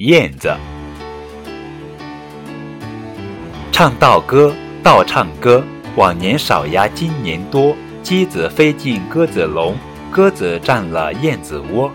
燕子。唱道歌，道唱歌，往年少呀，今年多。鸡子飞进鸽子笼，鸽子占了燕子窝。